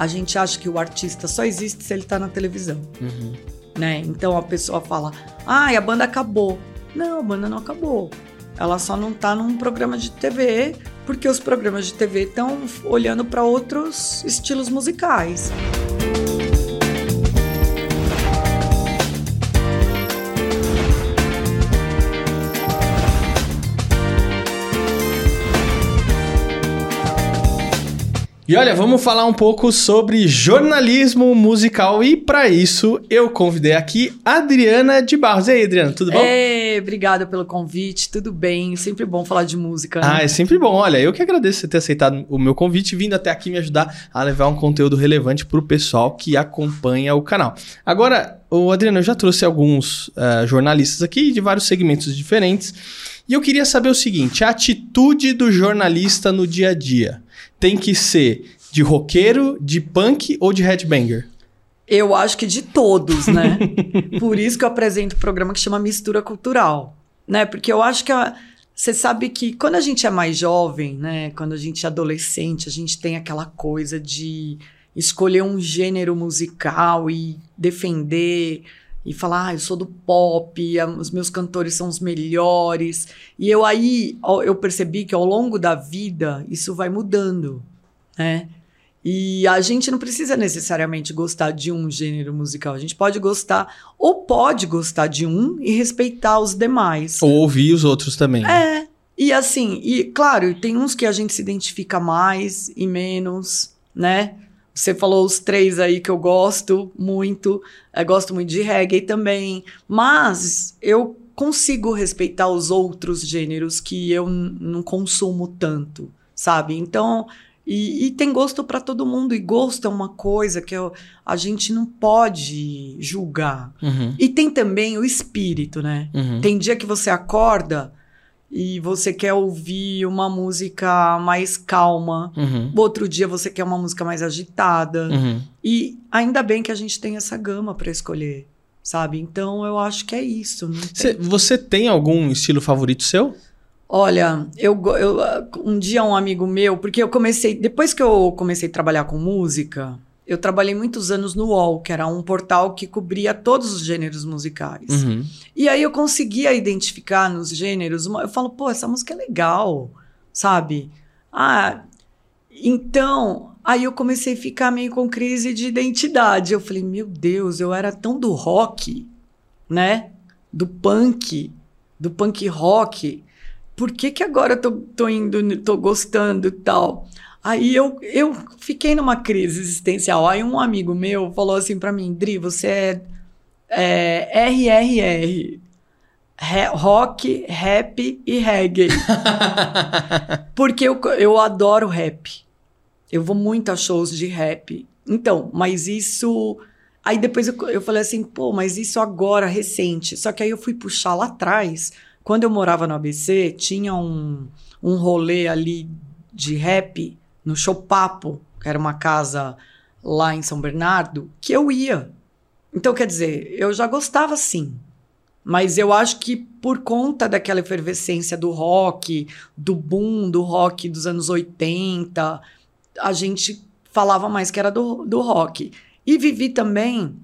a gente acha que o artista só existe se ele tá na televisão. Uhum. Né? Então a pessoa fala: ah, a banda acabou. Não, a banda não acabou. Ela só não tá num programa de TV, porque os programas de TV estão olhando para outros estilos musicais. E olha, vamos falar um pouco sobre jornalismo musical e para isso eu convidei aqui Adriana de Barros. E aí, Adriana, tudo bom? Ei, obrigada pelo convite, tudo bem? Sempre bom falar de música. Né? Ah, é sempre bom. Olha, eu que agradeço você ter aceitado o meu convite e vindo até aqui me ajudar a levar um conteúdo relevante para o pessoal que acompanha o canal. Agora, o Adriano, eu já trouxe alguns uh, jornalistas aqui de vários segmentos diferentes e eu queria saber o seguinte: a atitude do jornalista no dia a dia tem que ser de roqueiro, de punk ou de headbanger? Eu acho que de todos, né? Por isso que eu apresento o um programa que chama Mistura Cultural, né? Porque eu acho que você sabe que quando a gente é mais jovem, né? Quando a gente é adolescente, a gente tem aquela coisa de escolher um gênero musical e defender e falar, ah, eu sou do pop, os meus cantores são os melhores. E eu aí eu percebi que ao longo da vida isso vai mudando, né? E a gente não precisa necessariamente gostar de um gênero musical. A gente pode gostar, ou pode gostar de um e respeitar os demais. Ou ouvir os outros também. Né? É. E assim, e claro, tem uns que a gente se identifica mais e menos, né? Você falou os três aí que eu gosto muito. Eu gosto muito de reggae também. Mas eu consigo respeitar os outros gêneros que eu não consumo tanto, sabe? Então, e, e tem gosto para todo mundo. E gosto é uma coisa que eu, a gente não pode julgar. Uhum. E tem também o espírito, né? Uhum. Tem dia que você acorda e você quer ouvir uma música mais calma. Uhum. Outro dia você quer uma música mais agitada. Uhum. E ainda bem que a gente tem essa gama para escolher, sabe? Então eu acho que é isso. Cê, tem... Você tem algum estilo favorito seu? Olha, eu, eu um dia um amigo meu, porque eu comecei depois que eu comecei a trabalhar com música, eu trabalhei muitos anos no UOL, que era um portal que cobria todos os gêneros musicais. Uhum. E aí eu conseguia identificar nos gêneros, uma, eu falo, pô, essa música é legal, sabe? Ah, então, aí eu comecei a ficar meio com crise de identidade. Eu falei, meu Deus, eu era tão do rock, né? Do punk, do punk rock. Por que que agora eu tô, tô indo, tô gostando e tal? Aí eu, eu fiquei numa crise existencial. Aí um amigo meu falou assim para mim, Dri, você é, é RRR. rock, rap e reggae. Porque eu, eu adoro rap. Eu vou muito a shows de rap. Então, mas isso. Aí depois eu, eu falei assim, pô, mas isso agora, recente. Só que aí eu fui puxar lá atrás. Quando eu morava no ABC, tinha um, um rolê ali de rap no Chopapo, que era uma casa lá em São Bernardo, que eu ia. Então, quer dizer, eu já gostava sim. Mas eu acho que por conta daquela efervescência do rock, do boom do rock dos anos 80, a gente falava mais que era do, do rock. E vivi também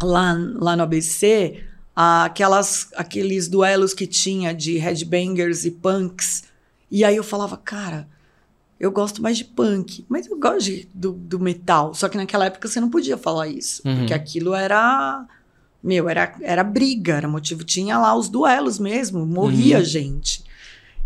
lá, lá no ABC aquelas, aqueles duelos que tinha de headbangers e punks. E aí eu falava, cara, eu gosto mais de punk, mas eu gosto de, do, do, metal. Só que naquela época você não podia falar isso, uhum. porque aquilo era. Meu, era, era briga, era motivo. Tinha lá os duelos mesmo, morria uhum. gente.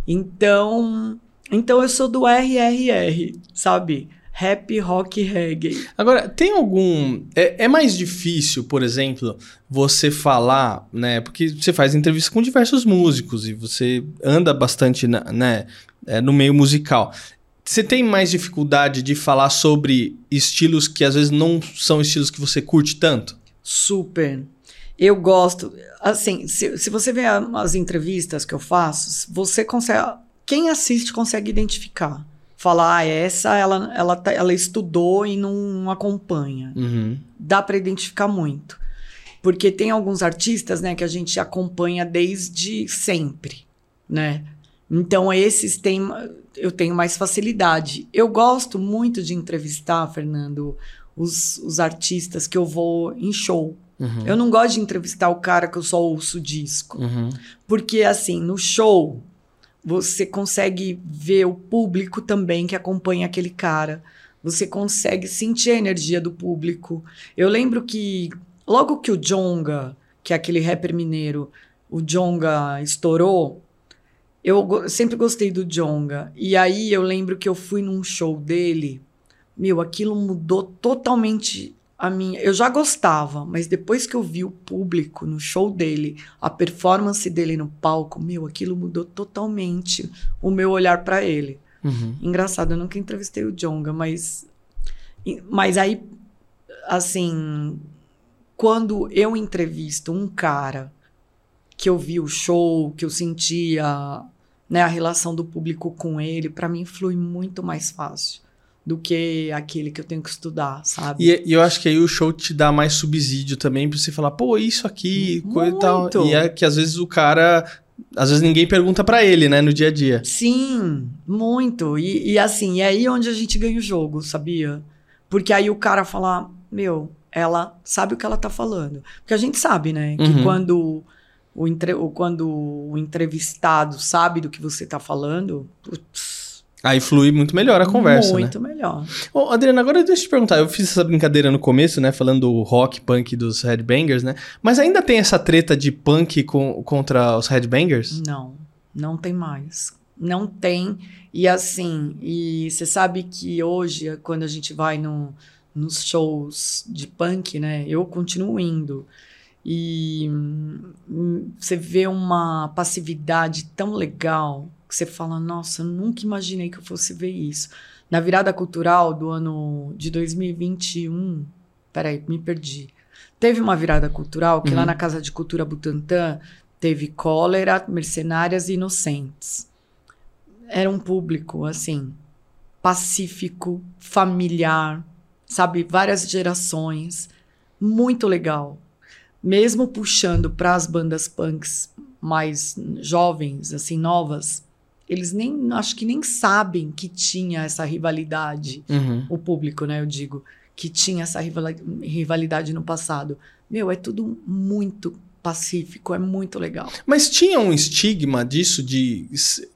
Então. Então eu sou do RRR, sabe? Rap, rock, reggae. Agora, tem algum. É, é, mais difícil, por exemplo, você falar, né? Porque você faz entrevista com diversos músicos e você anda bastante, né? É, no meio musical. Você tem mais dificuldade de falar sobre estilos que às vezes não são estilos que você curte tanto? Super. Eu gosto. Assim, se, se você ver as entrevistas que eu faço, você consegue. Quem assiste consegue identificar. Falar, ah, essa ela, ela, tá, ela estudou e não acompanha. Uhum. Dá para identificar muito. Porque tem alguns artistas né, que a gente acompanha desde sempre, né? Então, esses têm, eu tenho mais facilidade. Eu gosto muito de entrevistar, Fernando, os, os artistas que eu vou em show. Uhum. Eu não gosto de entrevistar o cara que eu só ouço disco. Uhum. Porque, assim, no show, você consegue ver o público também que acompanha aquele cara. Você consegue sentir a energia do público. Eu lembro que, logo que o Jonga, que é aquele rapper mineiro, o Jonga estourou, eu sempre gostei do Jonga. E aí eu lembro que eu fui num show dele. Meu, aquilo mudou totalmente a minha. Eu já gostava, mas depois que eu vi o público no show dele, a performance dele no palco, meu, aquilo mudou totalmente o meu olhar pra ele. Uhum. Engraçado, eu nunca entrevistei o Jonga, mas. Mas aí, assim, quando eu entrevisto um cara que eu vi o show, que eu sentia né, a relação do público com ele, pra mim flui muito mais fácil do que aquele que eu tenho que estudar, sabe? E, e eu acho que aí o show te dá mais subsídio também pra você falar, pô, isso aqui, coisa e tal. E é que às vezes o cara. Às vezes ninguém pergunta pra ele, né, no dia a dia. Sim, muito. E, e assim, é aí onde a gente ganha o jogo, sabia? Porque aí o cara fala, meu, ela sabe o que ela tá falando. Porque a gente sabe, né? Que Uhum. quando, o entre, o- quando o entrevistado sabe do que você tá falando, putz, Aí flui muito melhor a conversa, né? muito melhor. Ô, Adriana, agora deixa eu te perguntar. Eu fiz essa brincadeira no começo, né? Falando do rock, punk dos headbangers, né? Mas ainda tem essa treta de punk com- contra os headbangers? Não, não tem mais. Não tem. E assim, e você sabe que hoje, quando a gente vai no, nos shows de punk, né? Eu continuo indo. E hum, você vê uma passividade tão legal que você fala, nossa, eu nunca imaginei que eu fosse ver isso. Na virada cultural do ano de 2021, peraí, me perdi. Teve uma virada cultural que lá Uhum. na Casa de Cultura Butantã teve cólera, mercenárias e inocentes. Era um público, assim, pacífico, familiar, sabe? Várias gerações. Muito legal. Mesmo puxando para as bandas punks mais jovens, assim, novas, eles nem, acho que nem sabem que tinha essa rivalidade Uhum. o público, né? Eu digo, que tinha essa rivalidade no passado. Meu, é tudo muito pacífico, é muito legal. Mas tinha um estigma disso de,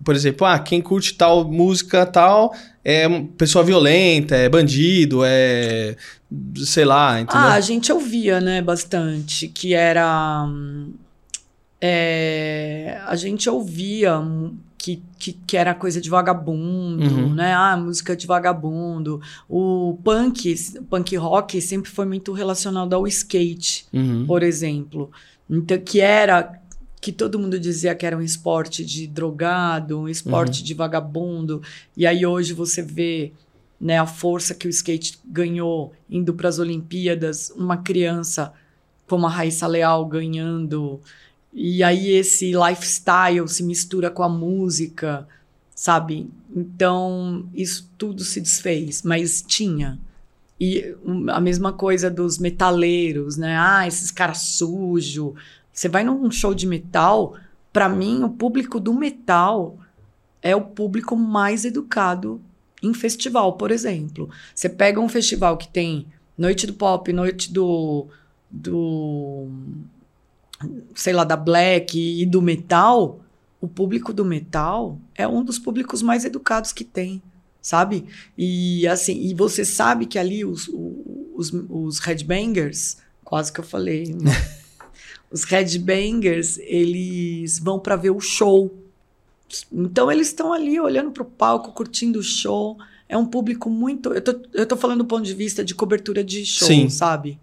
por exemplo, ah, quem curte tal música tal é pessoa violenta, é bandido, é sei lá, entendeu? Ah, a gente ouvia, né, bastante, que era. hum, é, a gente ouvia hum, que, que, que era coisa de vagabundo, Uhum. né? Ah, música de vagabundo. O punk, punk rock sempre foi muito relacionado ao skate. Uhum. por exemplo. Então, que era que todo mundo dizia que era um esporte de drogado, um esporte de vagabundo. E aí hoje você vê né, a força que o skate ganhou indo para as Olimpíadas, uma criança como a Raíssa Leal ganhando. E aí esse lifestyle se mistura com a música, sabe? Então, isso tudo se desfez, mas tinha. E a mesma coisa dos metaleiros, né? Ah, esses caras sujos. Você vai num show de metal, pra mim, o público do metal é o público mais educado em festival, por exemplo. Você pega um festival que tem noite do pop, noite do. do sei lá, da black e do metal, o público do metal é um dos públicos mais educados que tem, sabe? E assim, e você sabe que ali os, os, os headbangers, quase que eu falei, né? os headbangers, eles vão para ver o show. Então eles estão ali olhando para o palco, curtindo o show. É um público muito. Eu tô, eu tô falando do ponto de vista de cobertura de show, Sim. sabe?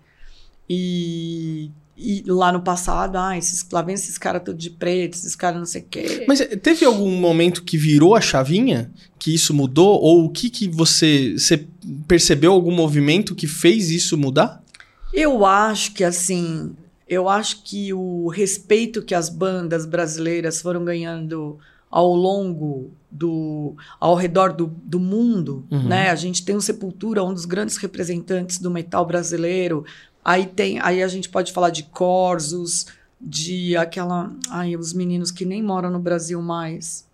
E, e lá no passado, ah, esses, lá vem esses caras todos de preto, esses caras não sei o quê. Mas eh, teve algum momento que virou a chavinha? Que isso mudou? Ou o que que você, você percebeu algum movimento que fez isso mudar? Eu acho que assim, eu acho que o respeito que as bandas brasileiras foram ganhando ao longo do ao redor do, do mundo, Uhum. né? A gente tem o Sepultura, um dos grandes representantes do metal brasileiro. Aí tem, aí a gente pode falar de Corsos, de aquela, ai, os meninos que nem moram no Brasil mais.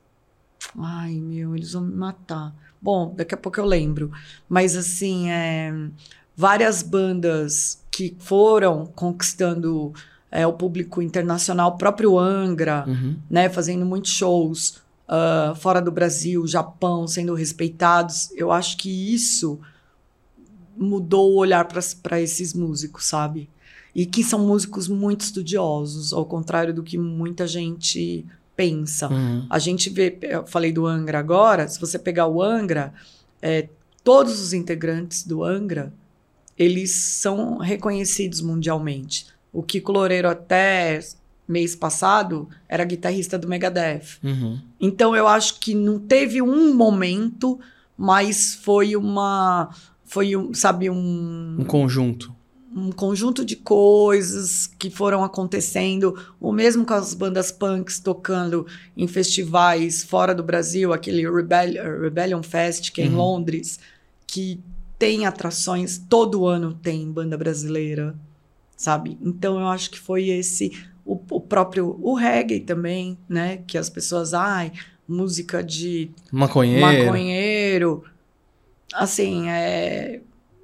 Ai, meu, eles vão me matar. Bom, daqui a pouco eu lembro. Mas, assim, é, várias bandas que foram conquistando é, o público internacional, o próprio Angra, Uhum. né, fazendo muitos shows ah, fora do Brasil, Japão, sendo respeitados. Eu acho que isso mudou o olhar para esses músicos, sabe? E que são músicos muito estudiosos, ao contrário do que muita gente pensa. Uhum. A gente vê, eu falei do Angra agora, se você pegar o Angra, é, todos os integrantes do Angra, eles são reconhecidos mundialmente. O Kiko Loureiro até mês passado era guitarrista do Megadeth. Uhum. Então eu acho que não teve um momento, mas foi uma foi um, sabe um Um conjunto. um conjunto de coisas que foram acontecendo, o mesmo com as bandas punks tocando em festivais fora do Brasil, aquele Rebel- Rebellion Fest, que é em Uhum. Londres, que tem atrações, todo ano tem banda brasileira, sabe? Então eu acho que foi esse, o, o próprio, o reggae também, né? Que as pessoas, ai, música de Maconheiro. maconheiro. Assim, é,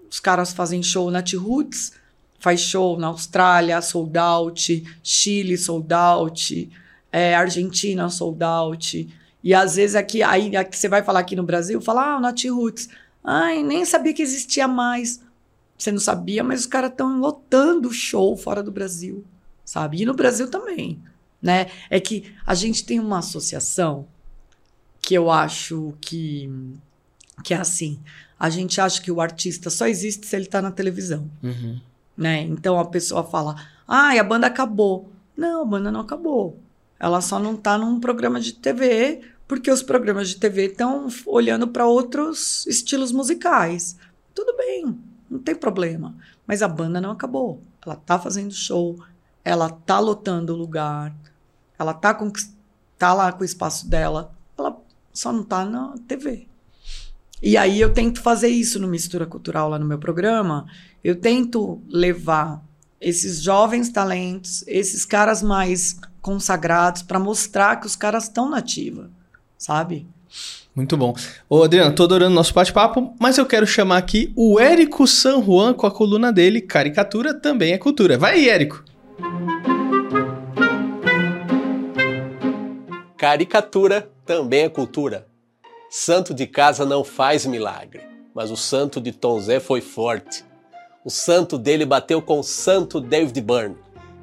os caras fazem show na T-Roots, faz show na Austrália, sold out, Chile, sold out, é, Argentina, sold out. E às vezes aqui, aí aqui você vai falar aqui no Brasil, fala, ah, na T-Roots. Ai, nem sabia que existia mais. Você não sabia, mas os caras estão lotando show fora do Brasil, sabe? E no Brasil também, né? É que a gente tem uma associação que eu acho que, que é assim. A gente acha que o artista só existe se ele está na televisão, Uhum. né? Então a pessoa fala, ah, a banda acabou. Não, a banda não acabou. Ela só não está num programa de TV, porque os programas de TV estão olhando para outros estilos musicais. Tudo bem, não tem problema. Mas a banda não acabou. Ela tá fazendo show, ela tá lotando o lugar, ela tá, com, tá lá com o espaço dela, ela só não tá na TV. E aí eu tento fazer isso no Mistura Cultural lá no meu programa. Eu tento levar esses jovens talentos, esses caras mais consagrados, para mostrar que os caras estão nativa, sabe? Muito bom. Ô, Adriano, tô adorando nosso bate-papo, mas eu quero chamar aqui o Érico San Juan com a coluna dele, Caricatura também é cultura. Vai aí, Érico. Caricatura também é cultura. Santo de casa não faz milagre, mas o santo de Tom Zé foi forte. O santo dele bateu com o santo David Byrne.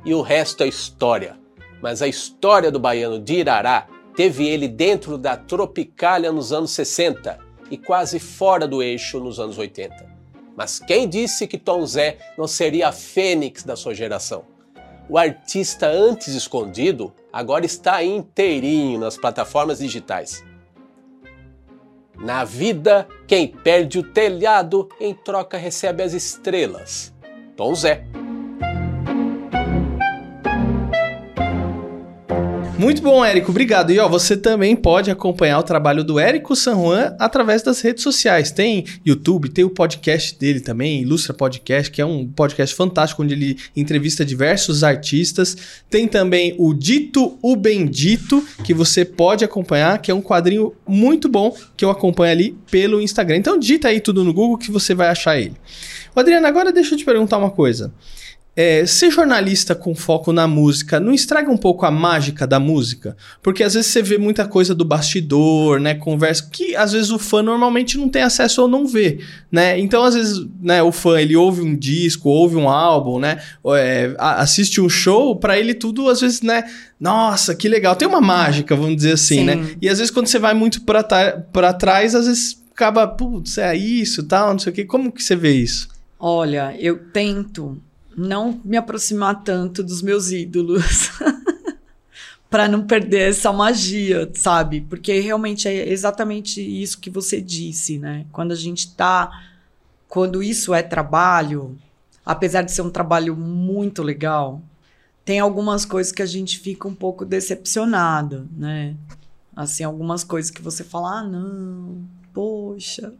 E o resto é história. Mas a história do baiano de Irará teve ele dentro da Tropicália nos anos 60 e quase fora do eixo nos anos 80. Mas quem disse que Tom Zé não seria a fênix da sua geração? O artista antes escondido agora está inteirinho nas plataformas digitais. Na vida, quem perde o telhado em troca recebe as estrelas. Tom Zé. Muito bom, Érico, obrigado. E ó, você também pode acompanhar o trabalho do Érico San Juan através das redes sociais. Tem YouTube, tem o podcast dele também, Ilustra Podcast, que é um podcast fantástico onde ele entrevista diversos artistas. Tem também o Dito o Bendito, que você pode acompanhar, que é um quadrinho muito bom que eu acompanho ali pelo Instagram. Então digita aí tudo no Google que você vai achar ele. Ô, Adriano, agora deixa eu te perguntar uma coisa. É, ser jornalista com foco na música não estraga um pouco a mágica da música? Porque às vezes você vê muita coisa do bastidor, né? Conversa que às vezes o fã normalmente não tem acesso ou não vê, né? Então às vezes né, o fã ele ouve um disco, ouve um álbum, né? é, assiste um show, pra ele tudo às vezes, né? Nossa, que legal. Tem uma mágica, vamos dizer assim, Sim. né? E às vezes quando você vai muito pra trás, às vezes acaba, putz, é isso, tal, não sei o quê. Como que você vê isso? Olha, eu tento não me aproximar tanto dos meus ídolos. para não perder essa magia, sabe? Porque realmente é exatamente isso que você disse, né? Quando a gente tá. Quando isso é trabalho, apesar de ser um trabalho muito legal, tem algumas coisas que a gente fica um pouco decepcionado, né? Assim, algumas coisas que você fala, ah, não, poxa.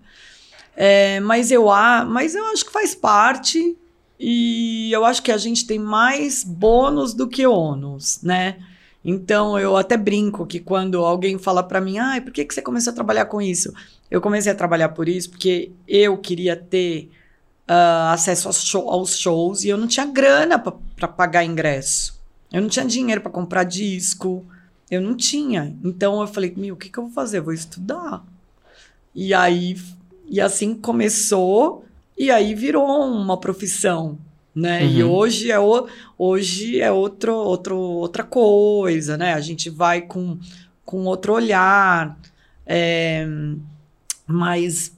É, mas, eu, a- mas eu acho que faz parte e eu acho que a gente tem mais bônus do que ônus, né? Então eu até brinco que quando alguém fala para mim, ai, por que, que você começou a trabalhar com isso? Eu comecei a trabalhar por isso porque eu queria ter uh, acesso aos, show, aos, shows e eu não tinha grana para pagar ingresso. Eu não tinha dinheiro para comprar disco. Eu não tinha. Então eu falei, meu, o que, que eu vou fazer? Eu vou estudar. E aí, e assim começou, e aí virou uma profissão né? Uhum. E hoje é, o, hoje é outro, outro, outra coisa, né? A gente vai com, com outro olhar. É, mas.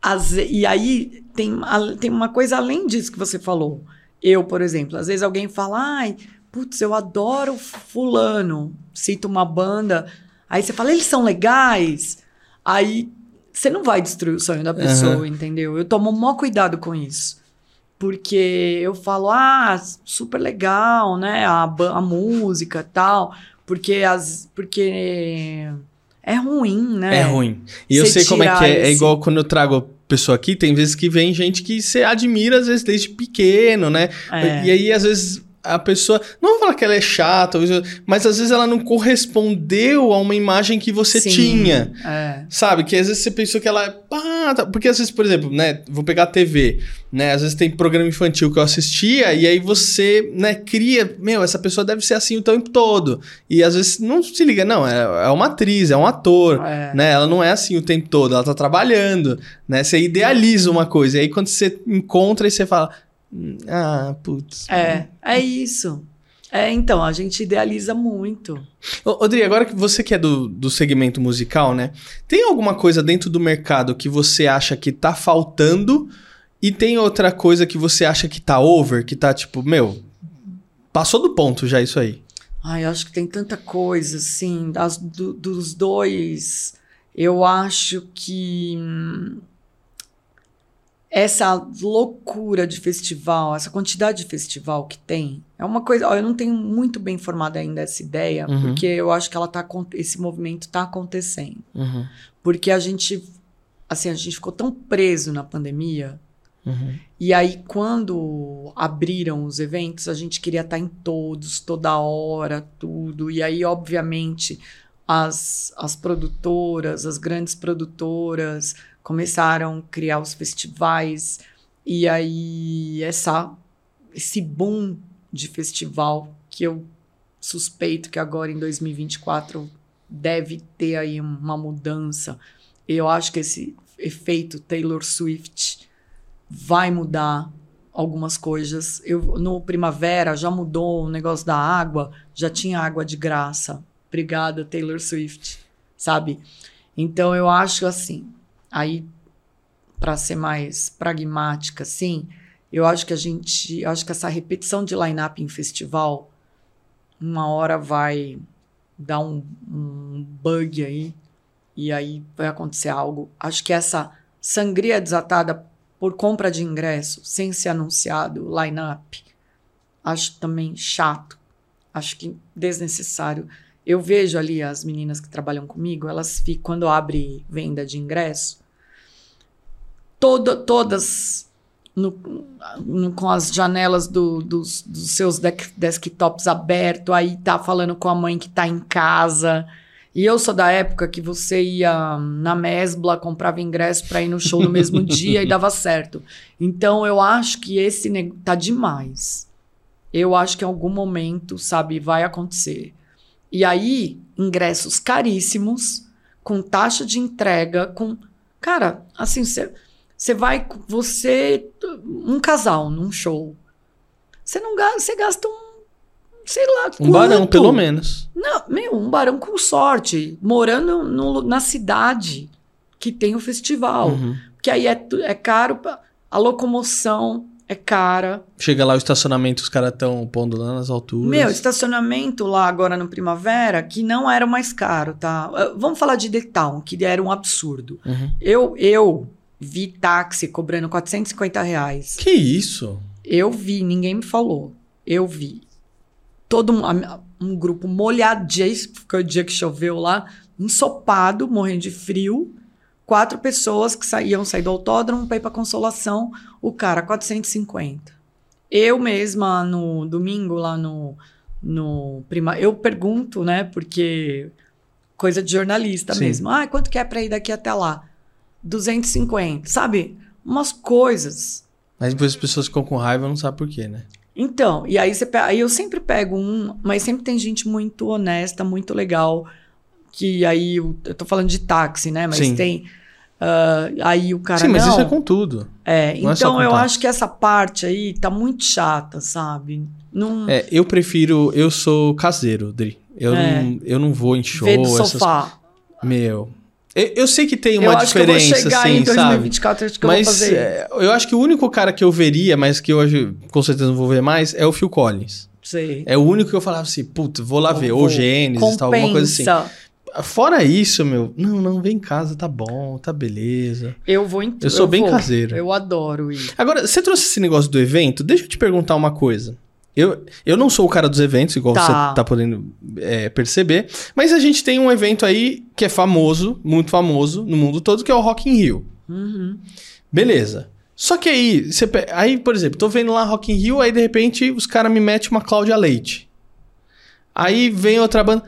As, e aí tem, tem uma coisa além disso que você falou. Eu, por exemplo, às vezes alguém fala, ai, putz, eu adoro fulano, cita uma banda. Aí você fala, eles são legais. Aí você não vai destruir o sonho da pessoa, uhum. entendeu? Eu tomo o maior cuidado com isso porque eu falo, ah, super legal, né? A, a música tal, porque as. Porque é ruim, né? É ruim. E eu sei como é que é. Esse... É igual quando eu trago pessoa aqui, tem vezes que vem gente que você admira, às vezes, desde pequeno, né? É. E aí, às vezes, a pessoa. Não vou falar que ela é chata, mas às vezes ela não correspondeu a uma imagem que você Sim, tinha. É. Sabe? Que às vezes você pensou que ela. Pá, tá. Porque às vezes, por exemplo, né? Vou pegar a TV, né? Às vezes tem programa infantil que eu assistia, e aí você, né, cria. Meu, essa pessoa deve ser assim o tempo todo. E às vezes não se liga, não, é, é uma atriz, é um ator, é. né? Ela não é assim o tempo todo, ela tá trabalhando, né? Você idealiza uma coisa, e aí quando você encontra e você fala ah, putz. É, é isso. É, então, a gente idealiza muito. Ô, Odri, agora que você que é do, do segmento musical, né? Tem alguma coisa dentro do mercado que você acha que tá faltando e tem outra coisa que você acha que tá over, que tá tipo, meu, passou do ponto já isso aí? Ai, eu acho que tem tanta coisa, assim, das, do, dos dois. Eu acho que. Hum, essa loucura de festival, essa quantidade de festival que tem, é uma coisa. Ó, eu não tenho muito bem formada ainda essa ideia, uhum. porque eu acho que ela tá, esse movimento está acontecendo. Uhum. Porque a gente, assim, a gente ficou tão preso na pandemia. Uhum. E aí, quando abriram os eventos, a gente queria estar tá em todos, toda hora, tudo. E aí, obviamente, as, as produtoras, as grandes produtoras, começaram a criar os festivais e aí essa esse boom de festival que eu suspeito que agora em 2024 deve ter aí uma mudança. Eu acho que esse efeito Taylor Swift vai mudar algumas coisas. Eu no primavera já mudou o negócio da água, já tinha água de graça. Obrigada Taylor Swift, sabe? Então eu acho assim, Aí, para ser mais pragmática, sim, eu acho que a gente, eu acho que essa repetição de line-up em festival, uma hora vai dar um, um bug aí, e aí vai acontecer algo. Acho que essa sangria desatada por compra de ingresso, sem ser anunciado, line-up, acho também chato. Acho que desnecessário. Eu vejo ali as meninas que trabalham comigo, elas ficam, quando abre venda de ingresso, todo, todas no, no, com as janelas do, dos, dos, seus desktops abertos, aí tá falando com a mãe que tá em casa. E eu sou da época que você ia na Mesbla, comprava ingresso para ir no show no mesmo dia e dava certo. Então eu acho que esse tá demais. Eu acho que em algum momento, sabe, vai acontecer. E aí, ingressos caríssimos, com taxa de entrega, com. Cara, assim, você você vai, você, um casal num show. Você não gasta, você gasta um, sei lá, um barão pelo menos. Não, meu, um barão com sorte, morando no, na cidade que tem o festival. Uhum. Que aí é, é caro, a locomoção é cara. Chega lá o estacionamento, os caras estão pondo lá nas alturas. Meu, estacionamento lá agora no Primavera, que não era o mais caro, tá? Ah, vamos falar de The Town, que era um absurdo. Uhum. Eu, eu Vi táxi cobrando 450 reais. Que isso? Eu vi, ninguém me falou. Eu vi. Todo um, um grupo molhadíssimo, foi o dia que choveu lá, ensopado, morrendo de frio. Quatro pessoas que saíam sair do autódromo para ir para Consolação. O cara, 450. Eu mesma, no domingo, lá no, no prima. Eu pergunto, né? Porque coisa de jornalista Sim. mesmo. Ah, quanto que é para ir daqui até lá? 250, sabe? Umas coisas. Mas depois as pessoas ficam com raiva não sabem por quê, né? Então, e aí você aí eu sempre pego um, mas sempre tem gente muito honesta, muito legal, que aí eu, eu tô falando de táxi, né? Mas Sim. tem ah, aí o cara Sim, mas não, isso é com tudo. é, não é então com eu táxi. acho que essa parte aí tá muito chata, sabe? Não É, eu prefiro. Eu sou caseiro, Dri. Eu, É. não, eu não vou em show. ver do essas sofá. Meu. Eu, eu sei que tem eu uma acho que eu vou diferença, chegar assim, em sabe? 2024 acho que eu vou Mas fazer. é, eu acho que o único cara que eu veria, mas que hoje com certeza não vou ver mais, é o Phil Collins. Sei. É o único que eu falava assim, puta, vou lá ver. Vou. Ou Gênesis, tal, alguma coisa assim. Fora isso, meu, não, não, vem em casa, tá bom, tá beleza. Eu vou em Eu sou bem vou. caseiro. Eu adoro ir. Agora, você trouxe esse negócio do evento? Deixa eu te perguntar uma coisa. Eu, eu não sou o cara dos eventos, igual Tá. você tá podendo é, perceber, mas a gente tem um evento aí que é famoso, muito famoso no mundo todo, que é o Rock in Rio. Uhum. Beleza. Só que aí, você, aí, por exemplo, tô vendo lá Rock in Rio, aí de repente os caras me metem uma Cláudia Leite. Aí vem outra banda.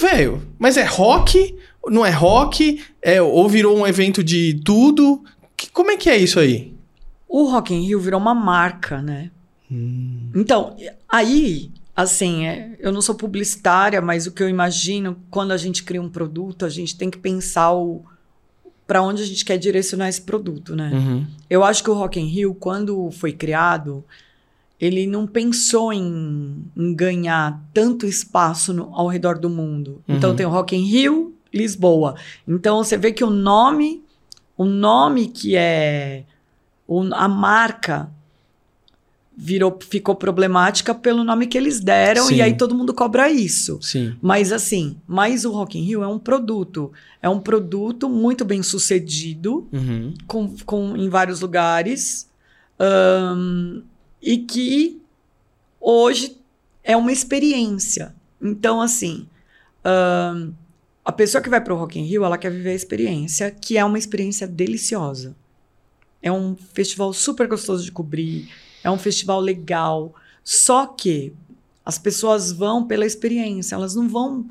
Velho, mas é rock? Não é rock? É, ou virou um evento de tudo? Que- como é que é isso aí? O Rock in Rio virou uma marca, né? Então, aí, assim, é, eu não sou publicitária, mas o que eu imagino, quando a gente cria um produto, a gente tem que pensar o para onde a gente quer direcionar esse produto, né? Uhum. Eu acho que o Rock in Rio, quando foi criado, ele não pensou em, em ganhar tanto espaço no- ao redor do mundo. Então Uhum. tem o Rock in Rio, Lisboa. Então você vê que o nome, o nome que é o- a marca virou ficou problemática pelo nome que eles deram Sim. e aí todo mundo cobra isso. Sim. Mas assim, mas o Rock in Rio é um produto, é um produto muito bem sucedido Uhum. com, com- em vários lugares ahn, e que hoje é uma experiência. Então, assim, ahn, a pessoa que vai para o Rock in Rio, ela quer viver a experiência, que é uma experiência deliciosa. É um festival super gostoso de cobrir, é um festival legal. Só que as pessoas vão pela experiência, elas não vão,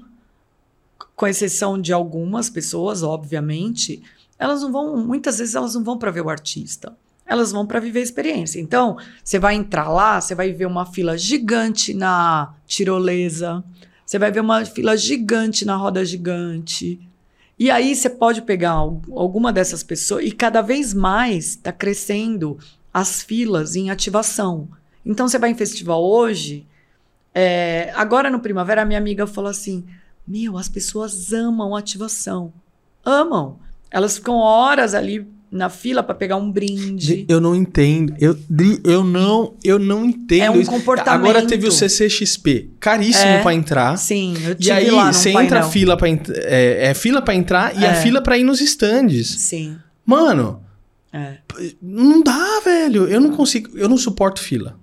com exceção de algumas pessoas, obviamente, elas não vão, muitas vezes elas não vão para ver o artista. Elas vão para viver a experiência. Então, você vai entrar lá, você vai ver uma fila gigante na tirolesa, você vai ver uma fila gigante na roda gigante. E aí você pode pegar al- alguma dessas pessoas e cada vez mais está crescendo as filas em ativação. Então você vai em festival hoje, é, agora no primavera a minha amiga falou assim: meu, as pessoas amam ativação, amam. Elas ficam horas ali na fila para pegar um brinde. Eu não entendo. Eu, eu não, eu não entendo É um comportamento. Agora teve o CCXP, caríssimo É. pra entrar. Sim, eu E tive aí lá você entra fila para é, é fila para entrar e a É. fila pra ir nos stands. Sim, Mano, é. não dá, velho. Eu não consigo, eu não suporto fila.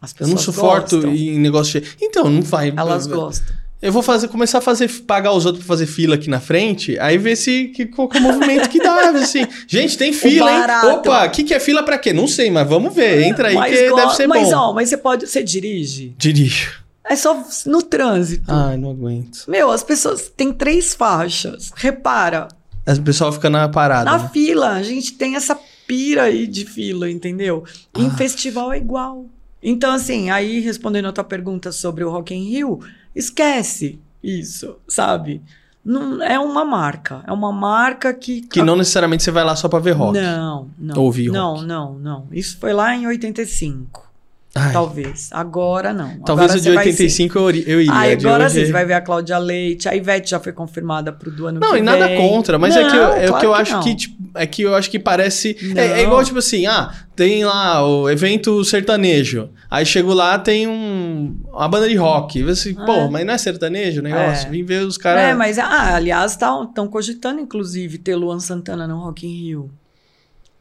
As Eu pessoas não suporto gostam. em negócio cheio. Então, não vai. Elas eu, gostam. eu vou fazer, começar a fazer, pagar os outros pra fazer fila aqui na frente, aí ver se que, qual que é o movimento que dá, assim. Gente, tem fila, hein? Opa, o que, que é fila pra quê? Não sei, mas vamos ver. Entra aí Mas que go- deve ser mas, bom. ó, mas você pode. Você dirige? Dirijo. É só no trânsito. Ai, não aguento. Meu, as pessoas têm três faixas. Repara, As pessoas ficam na parada. na né? fila, a gente tem essa pira aí de fila, entendeu? Em Ah. festival é igual. Então, assim, aí respondendo a tua pergunta sobre o Rock in Rio, esquece isso, sabe? Não, é uma marca. É uma marca que. Que não necessariamente você vai lá só pra ver rock. Não, não. Ouvir não, rock. não, não. Isso foi lá em 85. Ai, Talvez. Agora não. talvez Agora o de você vai sim. 85 eu, eu iria. Aí agora hoje- sim, você vai ver a Cláudia Leite, a Ivete já foi confirmada pro do ano Não, que e nada vem. contra, mas é que, eu, Não, é o claro que eu acho não. que, tipo, é que eu acho que parece. É, Não. é igual, tipo assim, ah, tem lá o evento sertanejo. Aí chego lá, tem um, uma banda de rock. Você, pô, É. mas não é sertanejo o negócio? É. Vim ver os caras. É, mas, ah, aliás, estão cogitando, inclusive, ter Luan Santana no Rock in Rio.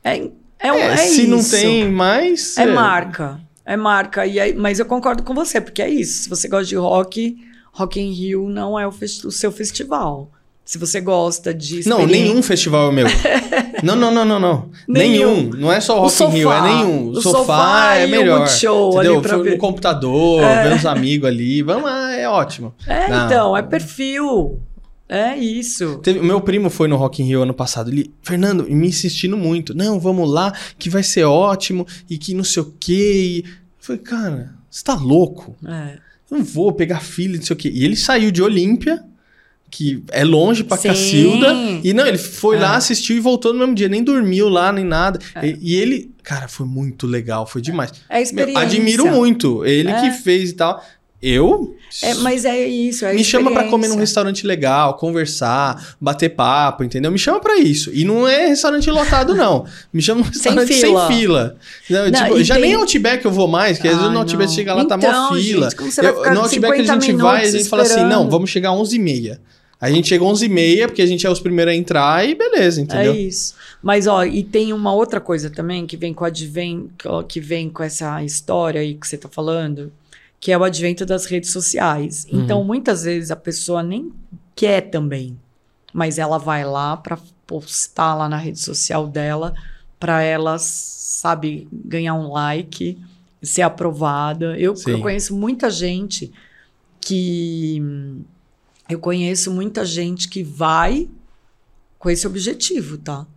É, é, É, é se não isso. tem mais. É marca. É marca. E aí, mas eu concordo com você, porque é isso. Se você gosta de rock, Rock in Rio não é o, o seu festival. Se você gosta de Não, nenhum festival é meu. não, não, não, não, não. Nenhum. Nenhum. Não é só Rock in Rio, é nenhum. O sofá, sofá é o melhor. Multishow entendeu? ali pra no computador, ver os amigos ali. Vamos lá, é ótimo. É, Não. então, é perfil. É isso. Teve- o meu primo foi no Rock in Rio ano passado. Ele, Fernando, me insistindo muito. Não, vamos lá, que vai ser ótimo e que não sei o quê. Eu falei, cara, você tá louco? É. Eu não vou pegar filho, não sei o quê. E ele saiu de Olímpia, que é longe pra Sim. Cacilda. E não, ele foi É. lá, assistiu e voltou no mesmo dia. Nem dormiu lá, nem nada. E, e ele, cara, foi muito legal, foi demais. É Meu, experiência. admiro muito. Ele É. que fez e tal. Eu. É, mas é isso, é me chama pra comer num restaurante legal, conversar, bater papo, entendeu? Me chama pra isso. E não é restaurante lotado, não. Me chama num restaurante sem fila. fila. Não, Não, tipo, e já tem- nem Outback eu vou mais, que às vezes no Outback não. chega lá, tá mó Então, fila. gente, como você vai Eu- no Outback a 50 gente vai, a gente minutos fala assim, esperando? não, vamos chegar às 11h30. A gente chega às 11h30, porque a gente é os primeiros a entrar e beleza, entendeu? É isso. Mas, ó, e tem uma outra coisa também que vem com o advento, que vem com essa história aí que você tá falando, que é o advento das redes sociais. Uhum. Então, muitas vezes a pessoa nem quer também, mas ela vai lá pra postar lá na rede social dela, pra ela, sabe, ganhar um like, ser aprovada. Eu, eu conheço muita gente que eu conheço muita gente que vai com esse objetivo, tá?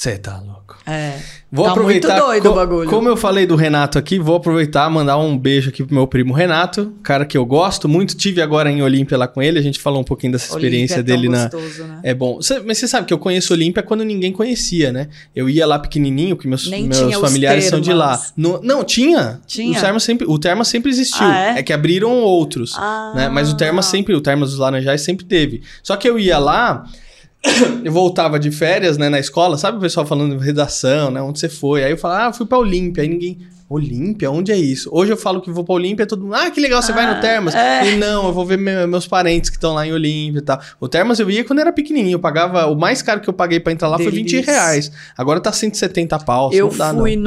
Você tá louco. É. Vou Tá aproveitar. muito doido o bagulho. Como eu falei do Renato aqui, vou aproveitar e mandar um beijo aqui pro meu primo Renato, cara que eu gosto muito. Tive agora em Olímpia lá com ele, a gente falou um pouquinho dessa experiência Olímpia é tão dele na. gostoso, né? É bom. Cê- mas você sabe que eu conheço Olímpia quando ninguém conhecia, né? Eu ia lá pequenininho, porque meus, Nem meus familiares são de lá. No- não, tinha. Tinha? O Terma sempre, o Terma sempre existiu. Ah, é? que abriram outros. Ah. né? Mas o Terma sempre, o Terma dos Laranjais sempre teve. Só que eu ia lá, eu voltava de férias, né, na escola, sabe o pessoal falando de redação, né, onde você foi? Aí eu falava, ah, eu fui pra Olímpia. Aí ninguém, Olímpia? Onde é isso? Hoje eu falo que vou pra Olímpia, todo mundo, ah, que legal, você vai no Ah, Termas. é. E não, eu vou ver me- meus parentes que estão lá em Olímpia e tal. O Termas eu ia quando era pequenininho, eu pagava, o mais caro que eu paguei pra entrar lá foi 20 Delícia. reais. Agora tá 170 pau, Eu não dá fui não.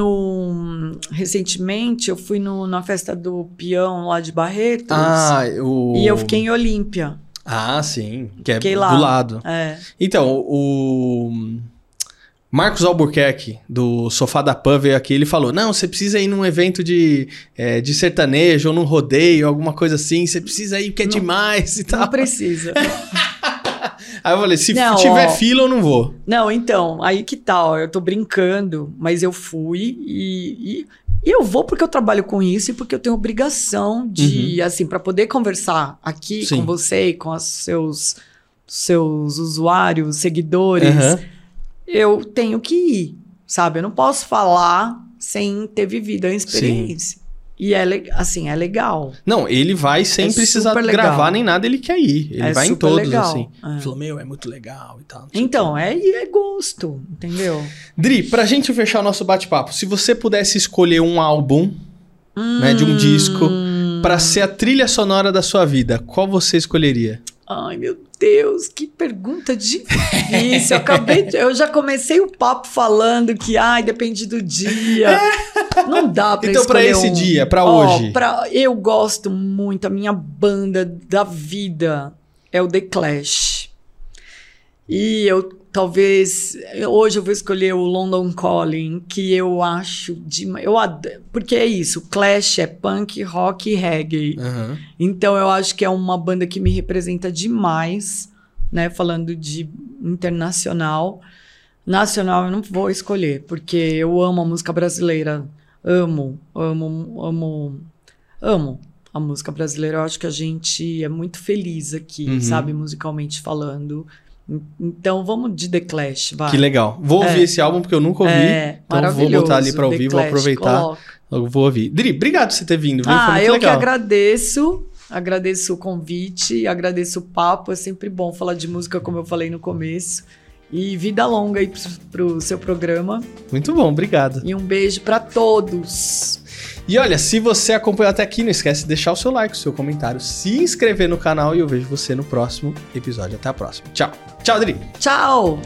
no. Recentemente, eu fui no, na festa do peão lá de Barretos. Ah, o... E eu fiquei em Olímpia. Ah, sim, que é Fiquei do lá. lado. É. Então, o Marcos Albuquerque, do Sofá da Pan, veio aqui ele falou: Não, você precisa ir num evento de, é, de sertanejo ou num rodeio, alguma coisa assim. Você precisa ir, que é Não- demais e Não tal. precisa. Aí eu falei: Se Não, tiver ó. fila, eu não vou. Não, então, aí que tal? Eu tô brincando, mas eu fui e, e, e eu vou porque eu trabalho com isso e porque eu tenho obrigação de, assim, para poder conversar aqui Uhum. Sim. com você e com os seus, seus usuários, seguidores, Aham. eu tenho que ir, sabe? Eu não posso falar sem ter vivido a experiência. E é assim, é legal. Não, ele vai sem É precisar gravar nem nada, ele quer ir. Ele É vai em todos, legal. assim. É. Ele falou: Meu, é muito legal e tal. Então, é, é gosto, entendeu? Dri, pra gente fechar o nosso bate-papo, se você pudesse escolher um álbum, né, de um disco, Hum. pra ser a trilha sonora da sua vida, qual você escolheria? Ai, meu Deus, que pergunta difícil. Eu, acabei de- eu já comecei o papo falando que, ai, depende do dia. Não dá pra Então, pra escolher esse um. dia, pra Ó, hoje. pra- eu gosto muito, a minha banda da vida é o The Clash. E eu talvez hoje eu vou escolher o London Calling, que eu acho de eu porque é isso, Clash é punk, rock e reggae. Aham. Então eu acho que é uma banda que me representa demais, né? Falando de internacional. Nacional eu não vou escolher, porque eu amo a música brasileira. Amo, amo, amo, amo a música brasileira. Eu acho que a gente é muito feliz aqui, Uhum. sabe? Musicalmente falando. En- Então vamos de The Clash, vai. Que legal. Vou ouvir É. esse álbum porque eu nunca ouvi. É, então vou botar ali The ouvir, vou Clash, aproveitar. coloca. Vou ouvir. Dri, obrigado por você ter vindo, viu? Ah, eu legal. que agradeço. Agradeço o convite, agradeço o papo. É sempre bom falar de música, como eu falei no começo. E vida longa aí pro, seu programa. Muito bom, obrigado. E um beijo pra todos. E olha, se você acompanhou até aqui, não esquece de deixar o seu like, o seu comentário, se inscrever no canal e eu vejo você no próximo episódio. Até a próxima. Tchau. Ciao Adri. Ciao.